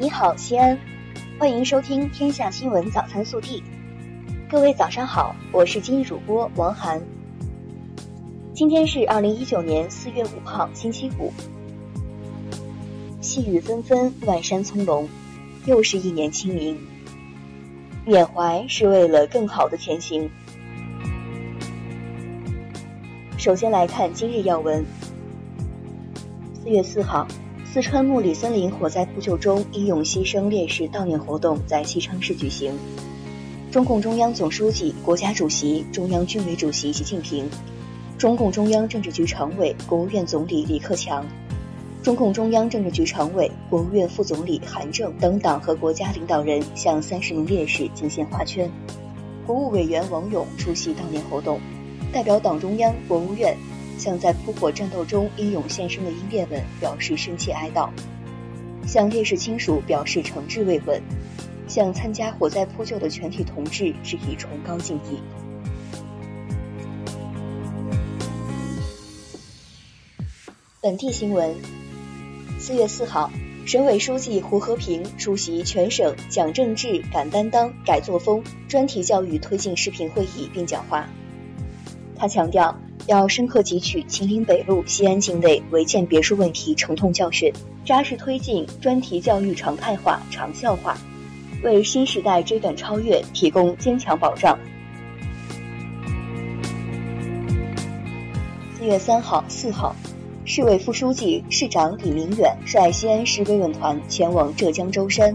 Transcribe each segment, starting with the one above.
你好，西安，欢迎收听《天下新闻早餐速递》。各位早上好，我是今日主播王涵。今天是二零一九年四月五号，星期五。细雨纷纷，万山葱茏，又是一年清明。缅怀是为了更好的前行。首先来看今日要闻。四月四号。四川木里森林火灾扑救中英勇牺牲烈士悼念活动在西昌市举行。中共中央总书记、国家主席、中央军委主席习近平，中共中央政治局常委、国务院总理李克强，中共中央政治局常委、国务院副总理韩正等党和国家领导人向三十名烈士敬献花圈。国务委员王勇出席悼念活动，代表党中央、国务院。向在扑火战斗中英勇献身的英烈们表示深切哀悼，向烈士亲属表示诚挚慰问，向参加火灾扑救的全体同志致以崇高敬意。本地新闻：四月四号，省委书记胡和平出席全省讲政治、敢担当、改作风专题教育推进视频会议并讲话，他强调。要深刻汲取秦岭北路西安境内违建别墅问题沉痛教训，扎实推进专题教育常态化、长效化，为新时代追赶超越提供坚强保障。四月三号、四号，市委副书记、市长李明远率西安市慰问团前往浙江舟山，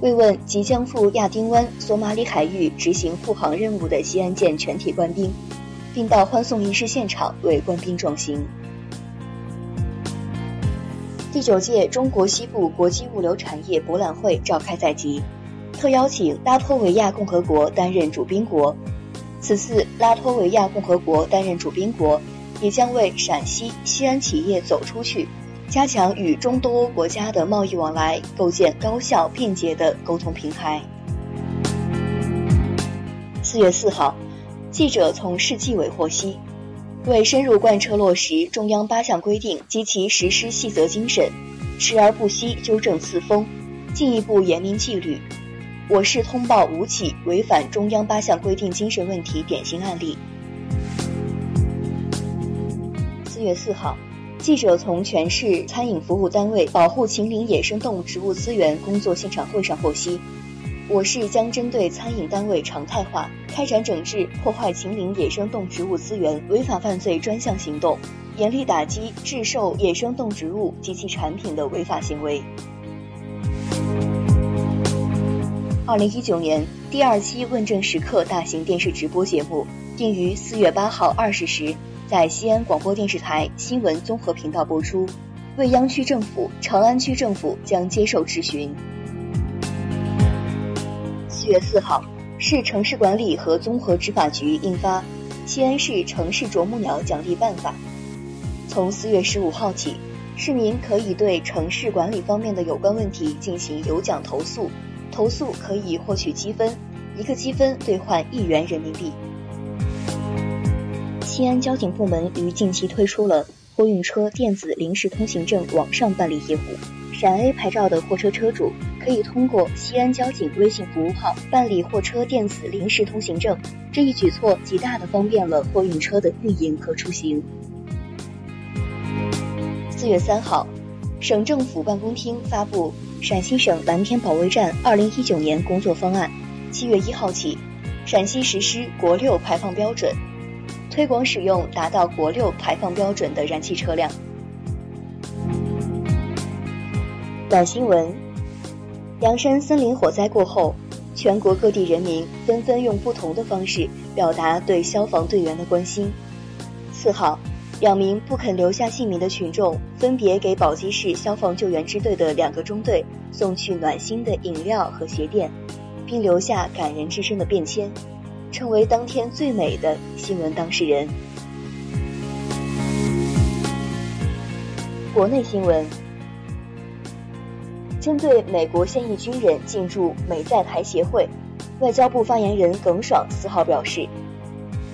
慰问即将赴亚丁湾、索马里海域执行护航任务的西安舰全体官兵。并到欢送仪式现场为官兵壮行。第九届中国西部国际物流产业博览会召开在即，特邀请拉脱维亚共和国担任主宾国。此次拉脱维亚共和国担任主宾国，也将为陕西西安企业走出去，加强与中东欧国家的贸易往来，构建高效便捷的沟通平台。四月四号。记者从市纪委获悉，为深入贯彻落实中央八项规定及其实施细则精神，时而不息纠正四风，进一步严明纪律，我市通报五起违反中央八项规定精神问题典型案例。四月四号，记者从全市餐饮服务单位保护秦岭野生动物植物资源工作现场会上获悉。我市将针对餐饮单位常态化开展整治破坏秦岭野生动植物资源违法犯罪专项行动，严厉打击制售野生动植物及其产品的违法行为。二零一九年第二期问政时刻大型电视直播节目定于四月八号二十时在西安广播电视台新闻综合频道播出，未央区政府、长安区政府将接受质询。四月四号，市城市管理和综合执法局印发《西安市城市啄木鸟奖励办法》。从四月十五号起，市民可以对城市管理方面的有关问题进行有奖投诉，投诉可以获取积分，一个积分兑换一元人民币。西安交警部门于近期推出了货运车电子临时通行证网上办理业务，陕 A 牌照的货车车主。可以通过西安交警微信服务号办理货车电子临时通行证，这一举措极大的方便了货运车的运营和出行。四月三号，省政府办公厅发布陕西省蓝天保卫战二零一九年工作方案。七月一号起，陕西实施国六排放标准，推广使用达到国六排放标准的燃气车辆。短新闻。阳山森林火灾过后，全国各地人民纷纷用不同的方式表达对消防队员的关心。四号，两名不肯留下姓名的群众分别给宝鸡市消防救援支队的两个中队送去暖心的饮料和鞋垫，并留下感人至深的便签，成为当天最美的新闻当事人。国内新闻。针对美国现役军人进驻美在台协会，外交部发言人耿爽四号表示，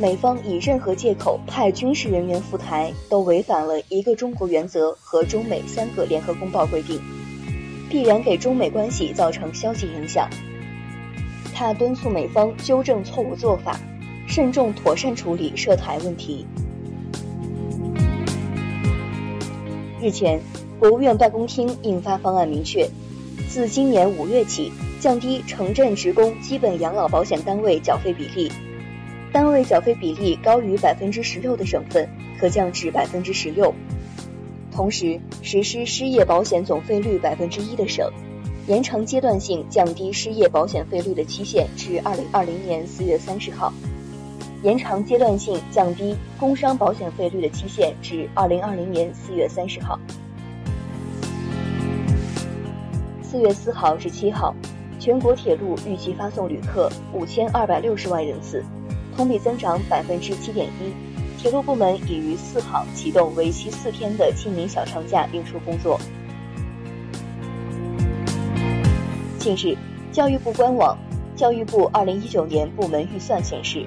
美方以任何借口派军事人员赴台，都违反了一个中国原则和中美三个联合公报规定。必然给中美关系造成消极影响。他敦促美方纠正错误做法，慎重妥善处理涉台问题。日前，国务院办公厅印发方案，明确，自今年五月起，降低城镇职工基本养老保险单位缴费比例，单位缴费比例高于百分之十六的省份可降至百分之十六，同时实施失业保险总费率百分之一的省。延长阶段性降低失业保险费率的期限至二零二零年四月三十号，延长阶段性降低工伤保险费率的期限至二零二零年四月三十号。四月四号至七号，全国铁路预计发送旅客五千二百六十万人次，同比增长百分之七点一。铁路部门已于四号启动为期四天的清明小长假运输工作。近日，教育部官网《教育部二零一九年部门预算》显示，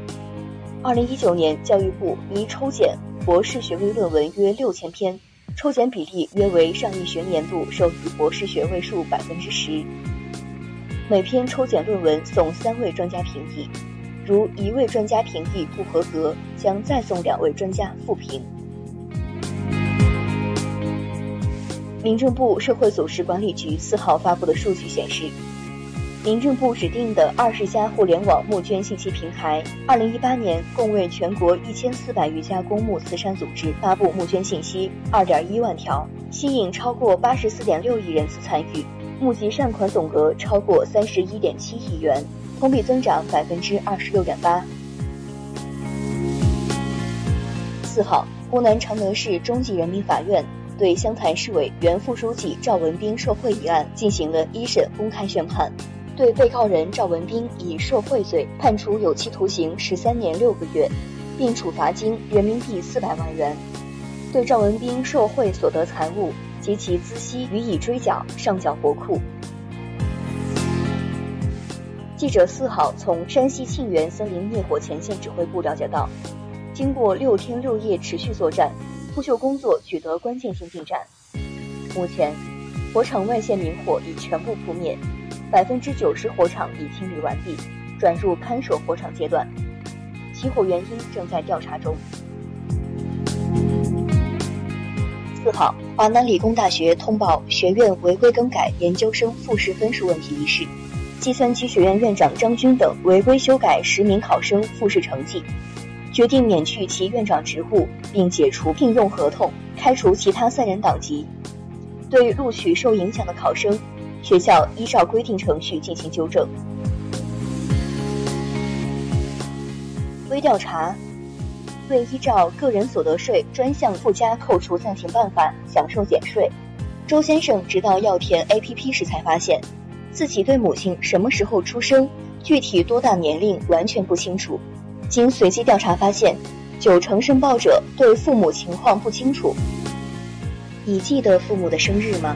二零一九年教育部拟抽检博士学位论文约六千篇，抽检比例约为上一学年度授予博士学位数百分之十。每篇抽检论文送三位专家评议，如一位专家评议不合格，将再送两位专家复评。民政部社会组织管理局四号发布的数据显示，民政部指定的二十家互联网募捐信息平台，二零一八年共为全国一千四百余家公募慈善组织发布募捐信息二点一万条，吸引超过八十四点六亿人次参与，募集善款总额超过三十一点七亿元，同比增长百分之二十六点八。四号，湖南常德市中级人民法院。对湘潭市委原副书记赵文斌受贿一案进行了一审公开宣判，对被告人赵文斌以受贿罪判处有期徒刑十三年六个月，并处罚金人民币四百万元，对赵文斌受贿所得财物及其孳息予以追缴，上缴国库。记者四号从山西沁源森林灭火前线指挥部了解到，经过六天六夜持续作战。扑救工作取得关键性进展。目前，火场外线明火已全部扑灭，百分之九十火场已清理完毕，转入看守火场阶段。起火原因正在调查中。四号，华南理工大学通报学院违规更改研究生复试分数问题一事，计算机学院院长张军等违规修改十名考生复试成绩。决定免去其院长职务，并解除聘用合同，开除其他三人党籍。对录取受影响的考生，学校依照规定程序进行纠正。微调查：未依照个人所得税专项附加扣除暂行办法享受减税，周先生直到要填 APP 时才发现，自己对母亲什么时候出生、具体多大年龄完全不清楚。经随机调查发现，九成申报者对父母情况不清楚。你记得父母的生日吗？